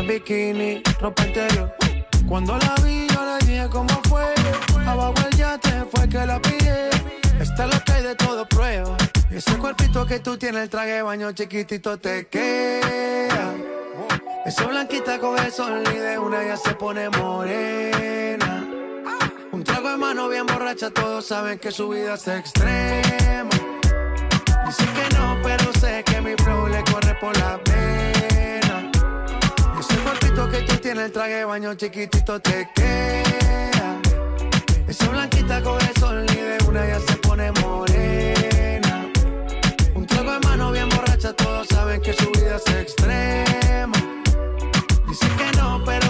Es bikini, ropa interior. Cuando la vi, yo le dije cómo fue. Abajo el yate fue que la pillé. Está lo que hay de todo prueba. Ese cuerpito que tú tienes, el traje baño chiquitito te queda. Esa blanquita con el sol y de una ya se pone morena. Un trago de mano bien borracha, todos saben que su vida es extrema. Dice que no, pero sé que mi flow le corre por la pena. Cuerpito que tú tienes, el traje de baño chiquitito te queda. Esa blanquita con el sol y de una ya se pone morena. Un trago de mano bien borracha, todos saben que su vida es extrema. Dice que no, pero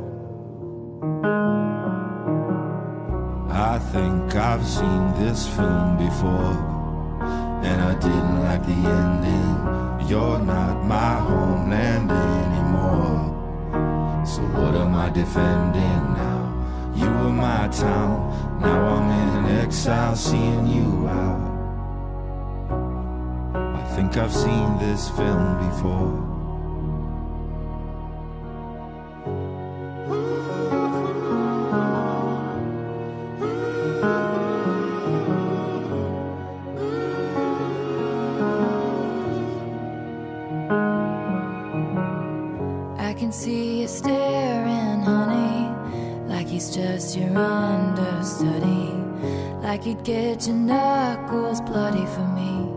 Think I've seen this film before, and I didn't like the ending. You're not my homeland anymore. So what am I defending now? You were my town, now I'm in exile, seeing you out. I think I've seen this film before. Get your knuckles bloody for me.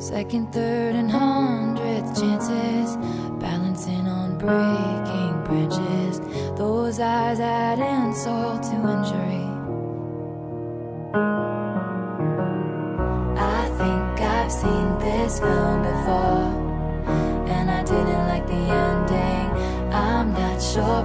Second, third, and hundredth chances, balancing on breaking branches. Those eyes add insult to injury. I think I've seen this film before, and I didn't like the ending. I'm not your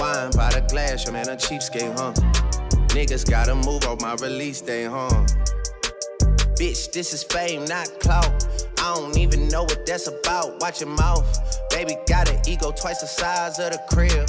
Wine by the glass, your man a cheapskate, huh? Niggas gotta move on my release day, huh? Bitch, this is fame, not clout. I don't even know what that's about. Watch your mouth. Baby got an ego twice the size of the crib.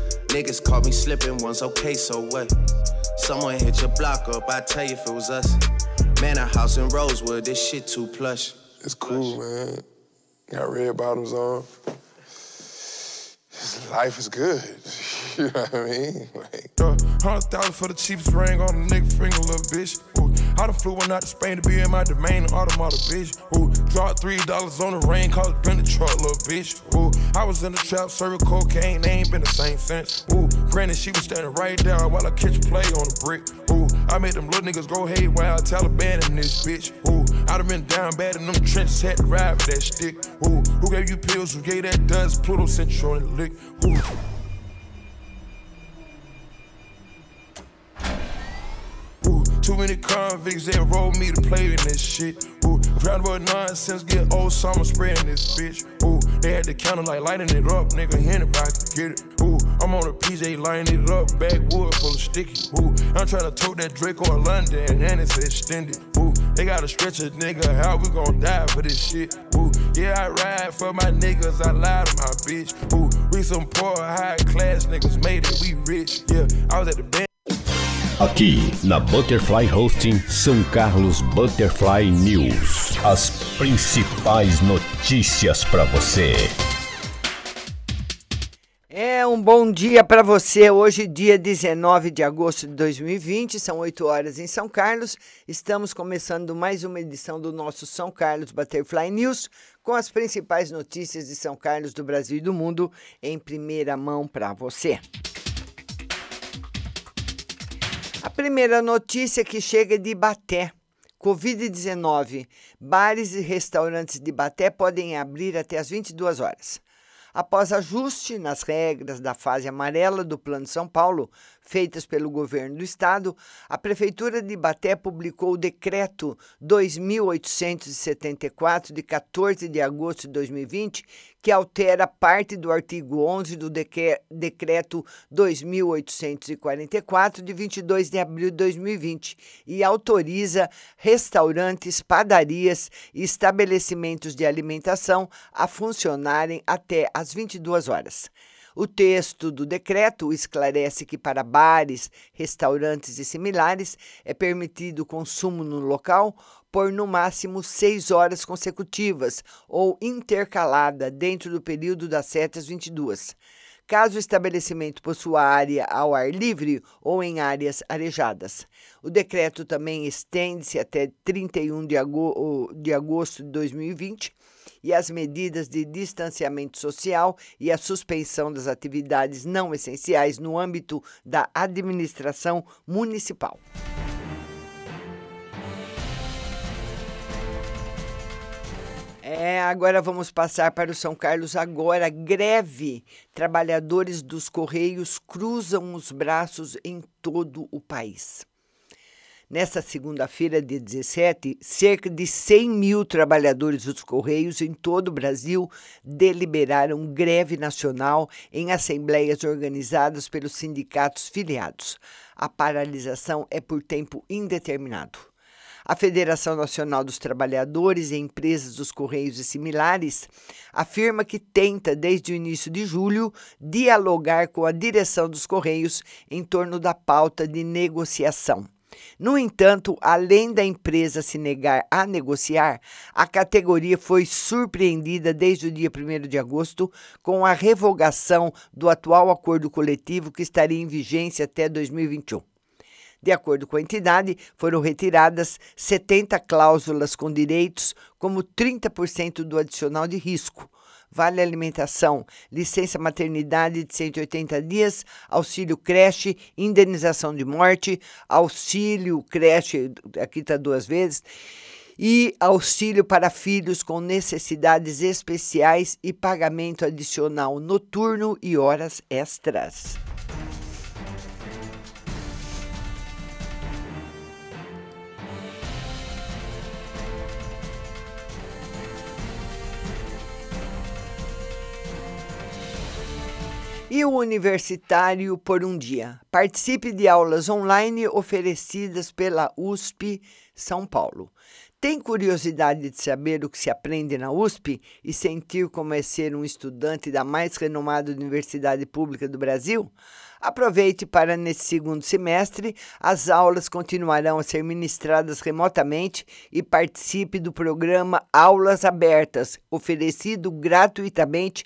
Niggas caught me slipping once, okay, so what? Someone hit your block up, I tell you if it was us. Man, a house in Rosewood, this shit too plush. It's cool, man. Got red bottoms on. Life is good. you know what I mean? Like, Hundred thousand for the cheapest ring on a nigga finger, little bitch. I done flew one out to Spain to be in my domain, automata, bitch. Ooh, dropped three dollars on the rain, cause it been the truck, little bitch. Ooh, I was in the trap, serving cocaine, they ain't been the same since. Ooh, granted, she was standing right there while I catch play on the brick. Ooh, I made them little niggas go haywire, Taliban in this bitch. Ooh, I done been down bad in them trenches, had to ride with that stick. Ooh, who gave you pills? Who gave that dust? Pluto sent you on the lick. Ooh. Ooh, too many convicts that rolled me to play in this shit. Ooh, round about nonsense, get old summer spreading this bitch. Ooh, they had the counter like lighting it up, nigga. Anybody can get it. Ooh, I'm on a PJ lining it up, backwood full of sticky. Ooh, I'm trying to tote that Drake on London and it's extended. Ooh, they gotta stretch a nigga how we gon' die for this shit. Ooh, yeah, I ride for my niggas, I lie to my bitch. Ooh, we some poor, high class niggas made it, we rich. Yeah, I was at the band. Aqui na Butterfly Hosting São Carlos Butterfly News. As principais notícias para você. É um bom dia para você. Hoje, dia 19 de agosto de 2020, são 8 horas em São Carlos. Estamos começando mais uma edição do nosso São Carlos Butterfly News, com as principais notícias de São Carlos, do Brasil e do mundo, em primeira mão para você. Primeira notícia que chega é de Baté. Covid-19. Bares e restaurantes de Baté podem abrir até às 22 horas. Após ajuste nas regras da fase amarela do Plano São Paulo, feitas pelo governo do estado, a Prefeitura de Ibaté publicou o decreto 2874 de 14 de agosto de 2020, que altera parte do artigo 11 do decreto 2844 de 22 de abril de 2020 e autoriza restaurantes, padarias e estabelecimentos de alimentação a funcionarem até às 22 horas. O texto do decreto esclarece que para bares, restaurantes e similares é permitido o consumo no local por no máximo seis horas consecutivas ou intercalada dentro do período das 7 às 22 caso o estabelecimento possua área ao ar livre ou em áreas arejadas. O decreto também estende-se até 31 de agosto de 2020 e as medidas de distanciamento social e a suspensão das atividades não essenciais no âmbito da administração municipal. É, agora vamos passar para o São Carlos agora. Greve. Trabalhadores dos Correios cruzam os braços em todo o país. Nesta segunda-feira, dia 17, cerca de 100 mil trabalhadores dos Correios em todo o Brasil deliberaram greve nacional em assembleias organizadas pelos sindicatos filiados. A paralisação é por tempo indeterminado. A Federação Nacional dos Trabalhadores e Empresas dos Correios e similares afirma que tenta, desde o início de julho, dialogar com a direção dos Correios em torno da pauta de negociação. No entanto, além da empresa se negar a negociar, a categoria foi surpreendida desde o dia 1 de agosto com a revogação do atual acordo coletivo que estaria em vigência até 2021. De acordo com a entidade, foram retiradas 70 cláusulas com direitos, como 30% do adicional de risco, vale alimentação, licença maternidade de 180 dias, auxílio creche, indenização de morte, auxílio creche, aqui está duas vezes, e auxílio para filhos com necessidades especiais e pagamento adicional noturno e horas extras. E o Universitário por um Dia. Participe de aulas online oferecidas pela USP São Paulo. Tem curiosidade de saber o que se aprende na USP e sentir como é ser um estudante da mais renomada universidade pública do Brasil? Aproveite para, nesse segundo semestre, as aulas continuarão a ser ministradas remotamente e participe do programa Aulas Abertas, oferecido gratuitamente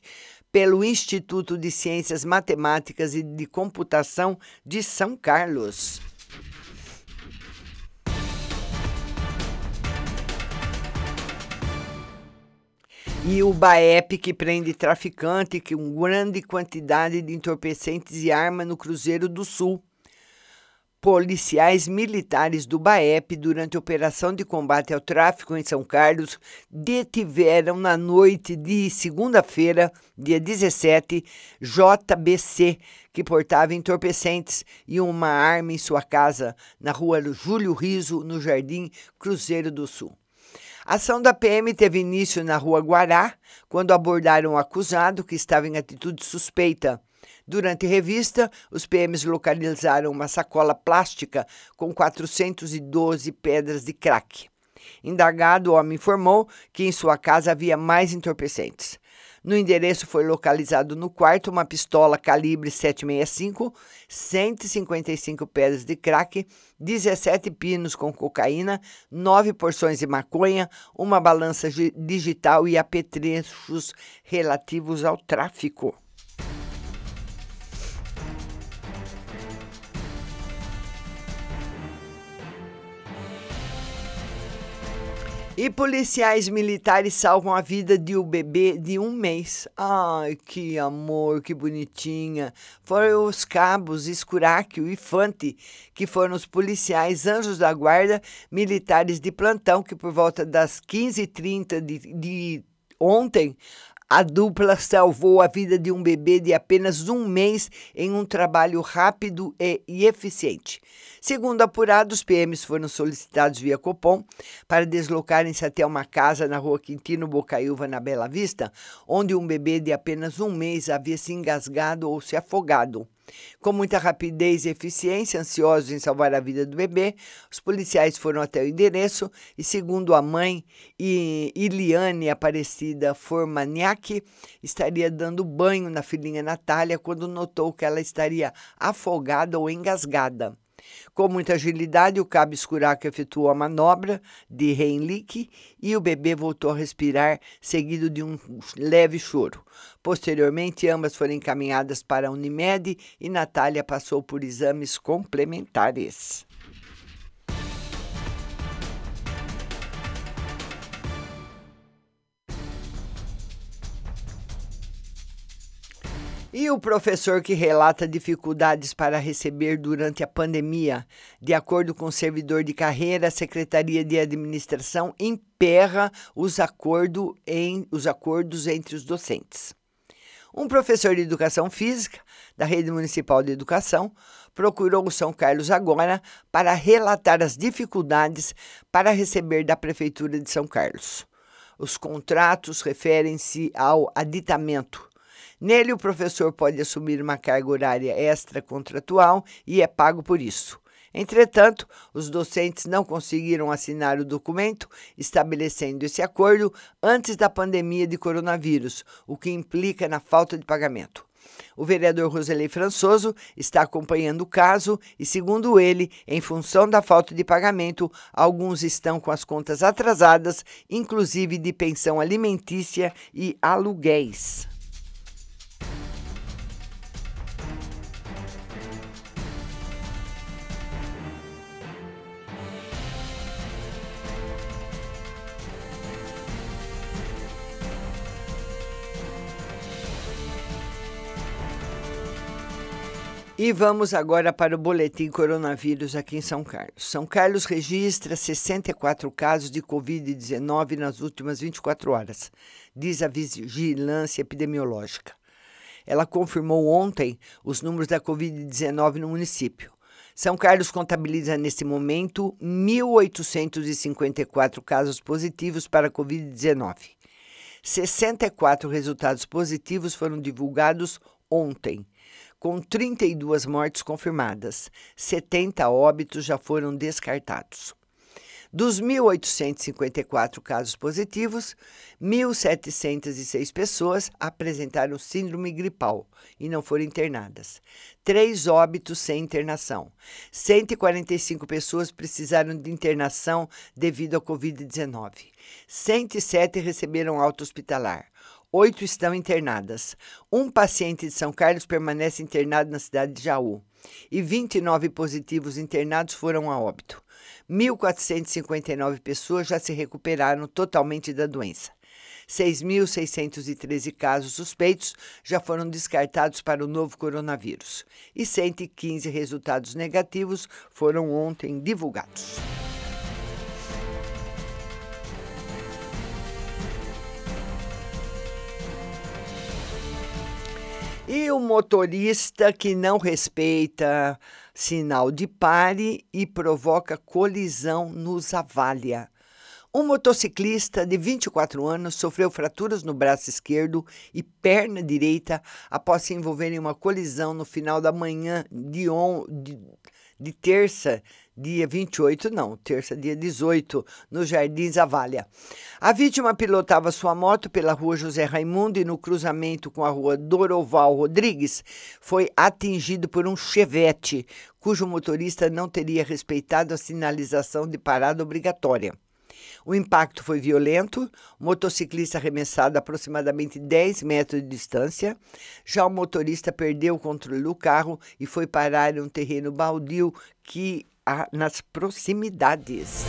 pelo Instituto de Ciências Matemáticas e de Computação de São Carlos. E o BAEP, que prende traficante com grande quantidade de entorpecentes e arma no Cruzeiro do Sul policiais militares do BAEP, durante a operação de combate ao tráfico em São Carlos, detiveram na noite de segunda-feira, dia 17, JBC, que portava entorpecentes e uma arma em sua casa, na rua Júlio Riso, no Jardim Cruzeiro do Sul. A ação da PM teve início na rua Guará, quando abordaram o acusado, que estava em atitude suspeita. Durante revista, os PMs localizaram uma sacola plástica com 412 pedras de crack. Indagado, o homem informou que em sua casa havia mais entorpecentes. No endereço foi localizado no quarto uma pistola calibre 765, 155 pedras de crack, 17 pinos com cocaína, 9 porções de maconha, uma balança digital e apetrechos relativos ao tráfico. E policiais militares salvam a vida de um bebê de um mês. Ai, que amor, que bonitinha. Foram os cabos Escuráquio e Fante, que foram os policiais anjos da guarda militares de plantão, que por volta das 15h30 de, de ontem a dupla salvou a vida de um bebê de apenas um mês em um trabalho rápido e, eficiente. Segundo apurado, os PMs foram solicitados via Copom para deslocarem-se até uma casa na rua Quintino Bocaiúva, na Bela Vista, onde um bebê de apenas um mês havia se engasgado ou se afogado. Com muita rapidez e eficiência, ansiosos em salvar a vida do bebê, os policiais foram até o endereço e, segundo a mãe, Iliane Aparecida Formaniak, estaria dando banho na filhinha Natália quando notou que ela estaria afogada ou engasgada. Com muita agilidade, o cabo escuraco efetuou a manobra de Heinlich e o bebê voltou a respirar, seguido de um leve choro. Posteriormente, ambas foram encaminhadas para a Unimed e Natália passou por exames complementares. E o professor que relata dificuldades para receber durante a pandemia. De acordo com o servidor de carreira, a Secretaria de Administração emperra os, acordo em, os acordos entre os docentes. Um professor de educação física da Rede Municipal de Educação procurou o São Carlos agora para relatar as dificuldades para receber da Prefeitura de São Carlos. Os contratos referem-se ao aditamento Nele, o professor pode assumir uma carga horária extra contratual e é pago por isso. Entretanto, os docentes não conseguiram assinar o documento estabelecendo esse acordo antes da pandemia de coronavírus, o que implica na falta de pagamento. O vereador Roselei Françoso está acompanhando o caso e, segundo ele, em função da falta de pagamento, alguns estão com as contas atrasadas, inclusive de pensão alimentícia e aluguéis. E vamos agora para o boletim coronavírus aqui em São Carlos. São Carlos registra 64 casos de Covid-19 nas últimas 24 horas, diz a Vigilância Epidemiológica. Ela confirmou ontem os números da Covid-19 no município. São Carlos contabiliza neste momento 1.854 casos positivos para a Covid-19. 64 resultados positivos foram divulgados ontem com 32 mortes confirmadas. 70 óbitos já foram descartados. Dos 1.854 casos positivos, 1.706 pessoas apresentaram síndrome gripal e não foram internadas. Três óbitos sem internação. 145 pessoas precisaram de internação devido à Covid-19. 107 receberam alta hospitalar. Oito estão internadas. Um paciente de São Carlos permanece internado na cidade de Jaú. E 29 positivos internados foram a óbito. 1.459 pessoas já se recuperaram totalmente da doença. 6.613 casos suspeitos já foram descartados para o novo coronavírus. E 115 resultados negativos foram ontem divulgados. E o motorista que não respeita sinal de pare e provoca colisão nos avalha. Um motociclista de 24 anos sofreu fraturas no braço esquerdo e perna direita após se envolver em uma colisão no final da manhã de, on, de, de terça, dia 28, não, terça, dia 18, no Jardim Zavalha. A vítima pilotava sua moto pela rua José Raimundo e no cruzamento com a rua Doroval Rodrigues foi atingido por um chevette, cujo motorista não teria respeitado a sinalização de parada obrigatória. O impacto foi violento, o motociclista arremessado a aproximadamente 10 metros de distância. Já o motorista perdeu o controle do carro e foi parar em um terreno baldio que há nas proximidades.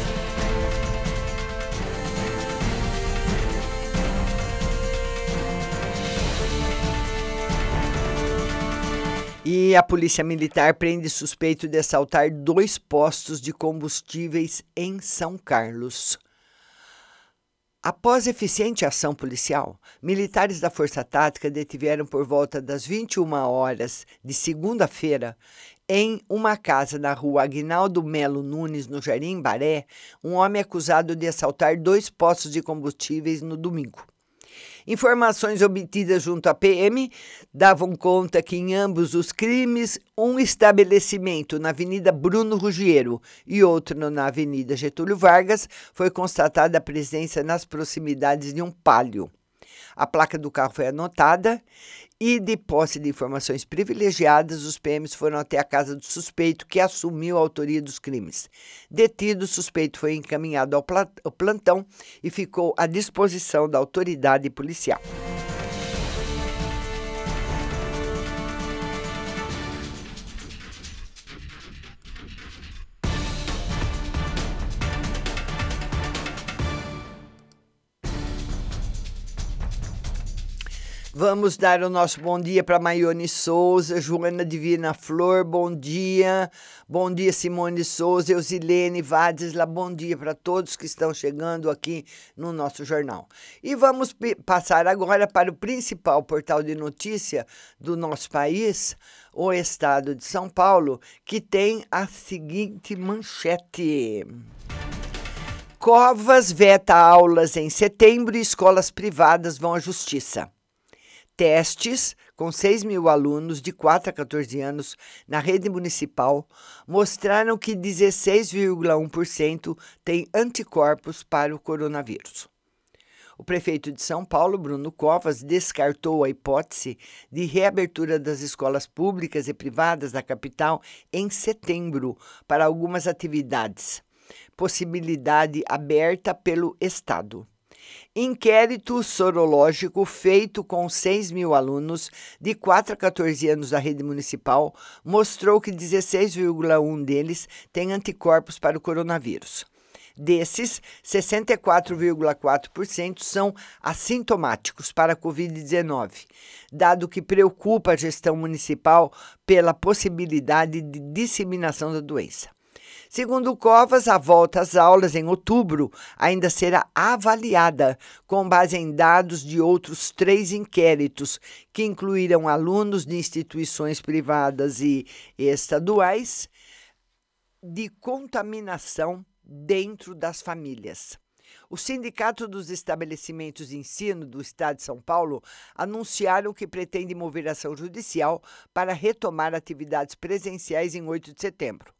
E a Polícia Militar prende suspeito de assaltar dois postos de combustíveis em São Carlos. Após eficiente ação policial, militares da Força Tática detiveram por volta das 21 horas de segunda-feira, em uma casa na rua Aguinaldo Melo Nunes, no Jardim Baré, um homem acusado de assaltar dois postos de combustíveis no domingo. Informações obtidas junto à PM davam conta que em ambos os crimes, um estabelecimento na Avenida Bruno Ruggiero e outro na Avenida Getúlio Vargas, foi constatada a presença nas proximidades de um palio. A placa do carro foi anotada e, de posse de informações privilegiadas, os PMs foram até a casa do suspeito que assumiu a autoria dos crimes. Detido, o suspeito foi encaminhado ao plantão e ficou à disposição da autoridade policial. Vamos dar o nosso bom dia para Maione Souza, Joana Divina Flor, bom dia. Bom dia, Simone Souza, Eusilene Vadisla, bom dia para todos que estão chegando aqui no nosso jornal. E vamos passar agora para o principal portal de notícia do nosso país, o Estado de São Paulo, que tem a seguinte manchete. Covas veta aulas em setembro e escolas privadas vão à justiça testes com 6 mil alunos de 4 a 14 anos na rede municipal, mostraram que 16,1% têm anticorpos para o coronavírus. O prefeito de São Paulo, Bruno Covas, descartou a hipótese de reabertura das escolas públicas e privadas da capital em setembro para algumas atividades, possibilidade aberta pelo Estado. Inquérito sorológico feito com 6 mil alunos de 4 a 14 anos da rede municipal mostrou que 16,1 deles têm anticorpos para o coronavírus. Desses, 64,4% são assintomáticos para a Covid-19, dado que preocupa a gestão municipal pela possibilidade de disseminação da doença. Segundo Covas, a volta às aulas em outubro ainda será avaliada com base em dados de outros três inquéritos, que incluíram alunos de instituições privadas e estaduais de contaminação dentro das famílias. O Sindicato dos Estabelecimentos de Ensino do Estado de São Paulo anunciaram que pretende mover ação judicial para retomar atividades presenciais em 8 de setembro.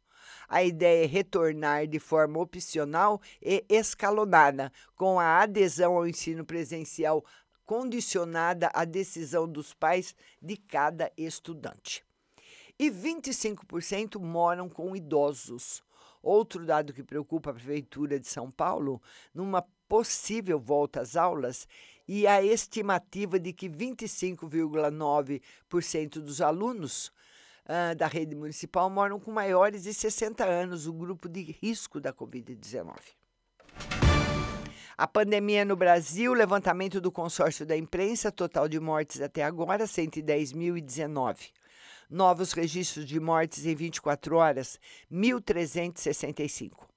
A ideia é retornar de forma opcional e escalonada, com a adesão ao ensino presencial condicionada à decisão dos pais de cada estudante. E 25% moram com idosos. Outro dado que preocupa a Prefeitura de São Paulo, numa possível volta às aulas, e a estimativa de que 25,9% dos alunos uh, da rede municipal moram com maiores de 60 anos, o grupo de risco da Covid-19. A pandemia no Brasil, levantamento do consórcio da imprensa, total de mortes até agora, 110.019. Novos registros de mortes em 24 horas, 1.365.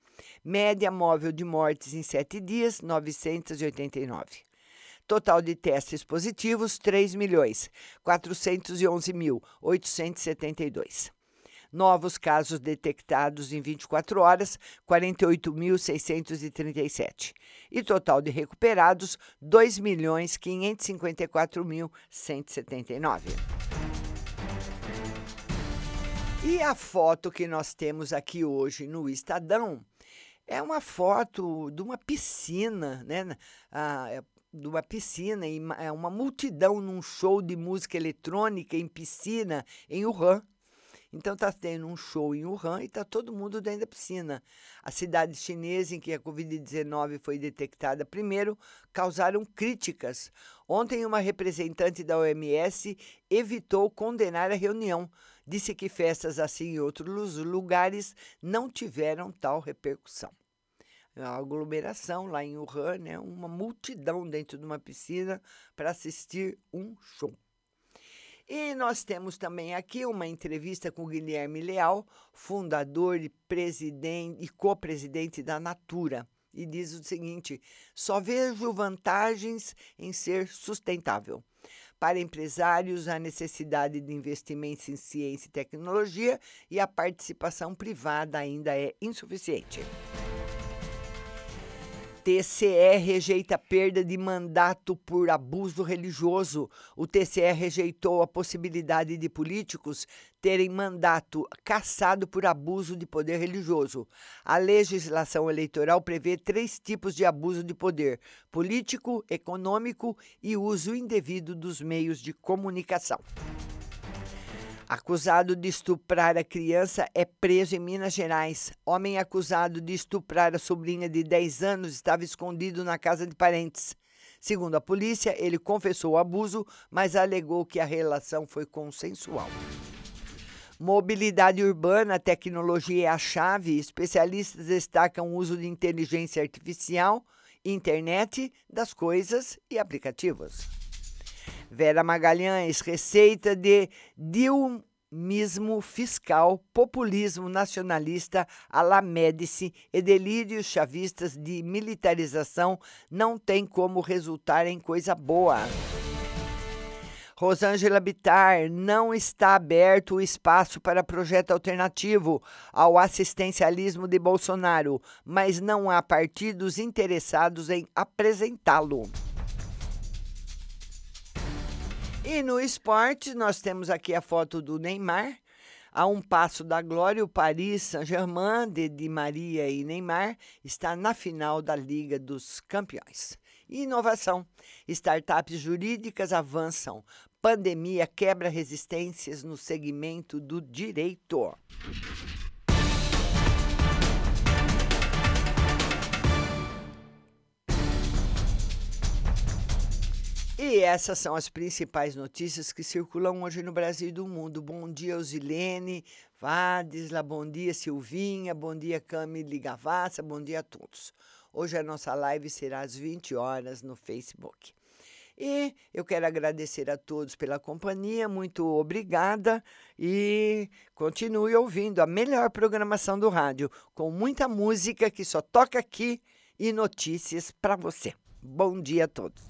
Média móvel de mortes em 7 dias, 989. Total de testes positivos, 3 milhões 411 mil 872. Novos casos detectados em 24 horas, 48.637. E total de recuperados, 2 milhões 554 mil 179. E a foto que nós temos aqui hoje no Estadão é uma foto de uma piscina, né? Ah, de uma piscina, e é uma multidão num show de música eletrônica em piscina em Wuhan. Então está tendo um show em Wuhan e está todo mundo dentro da piscina. A cidade chinesa em que a Covid-19 foi detectada primeiro causaram críticas. Ontem, uma representante da OMS evitou condenar a reunião. Disse que festas assim em outros lugares não tiveram tal repercussão a aglomeração lá em Wuhan, né, uma multidão dentro de uma piscina para assistir um show. E nós temos também aqui uma entrevista com Guilherme Leal, fundador e presidente e co-presidente da Natura. E diz o seguinte: só vejo vantagens em ser sustentável. Para empresários, a necessidade de investimentos em ciência e tecnologia e a participação privada ainda é insuficiente. TCE rejeita perda de mandato por abuso religioso. O TCE rejeitou a possibilidade de políticos terem mandato cassado por abuso de poder religioso. A legislação eleitoral prevê três tipos de abuso de poder: político, econômico e uso indevido dos meios de comunicação. Acusado de estuprar a criança é preso em Minas Gerais. Homem acusado de estuprar a sobrinha de 10 anos estava escondido na casa de parentes. Segundo a polícia, ele confessou o abuso, mas alegou que a relação foi consensual. Mobilidade urbana, tecnologia é a chave. Especialistas destacam o uso de inteligência artificial, internet das coisas e aplicativos. Vera Magalhães, receita de dilmismo fiscal, populismo nacionalista, alamédice e delírios chavistas de militarização não tem como resultar em coisa boa. Rosângela Bitar, não está aberto o espaço para projeto alternativo ao assistencialismo de Bolsonaro, mas não há partidos interessados em apresentá-lo. E no esporte, nós temos aqui a foto do Neymar. A um passo da glória, o Paris Saint-Germain, de Di Maria e Neymar, está na final da Liga dos Campeões. Inovação. Startups jurídicas avançam. Pandemia quebra resistências no segmento do direito. E essas são as principais notícias que circulam hoje no Brasil e do mundo. Bom dia, Osilene, Vadisla, bom dia, Silvinha, bom dia, Camille Gavassa, bom dia a todos. Hoje a nossa live será às 20 horas no Facebook. E eu quero agradecer a todos pela companhia, muito obrigada e continue ouvindo a melhor programação do rádio, com muita música que só toca aqui e notícias para você. Bom dia a todos.